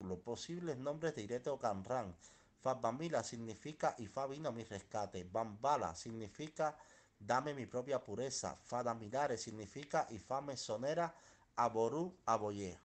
Los Posibles nombres de Irete o Canran. Fabamila significa y fa vino mi rescate. Bambala significa dame mi propia pureza. Fadamilare significa y fa mesonera. Aború, aboyé.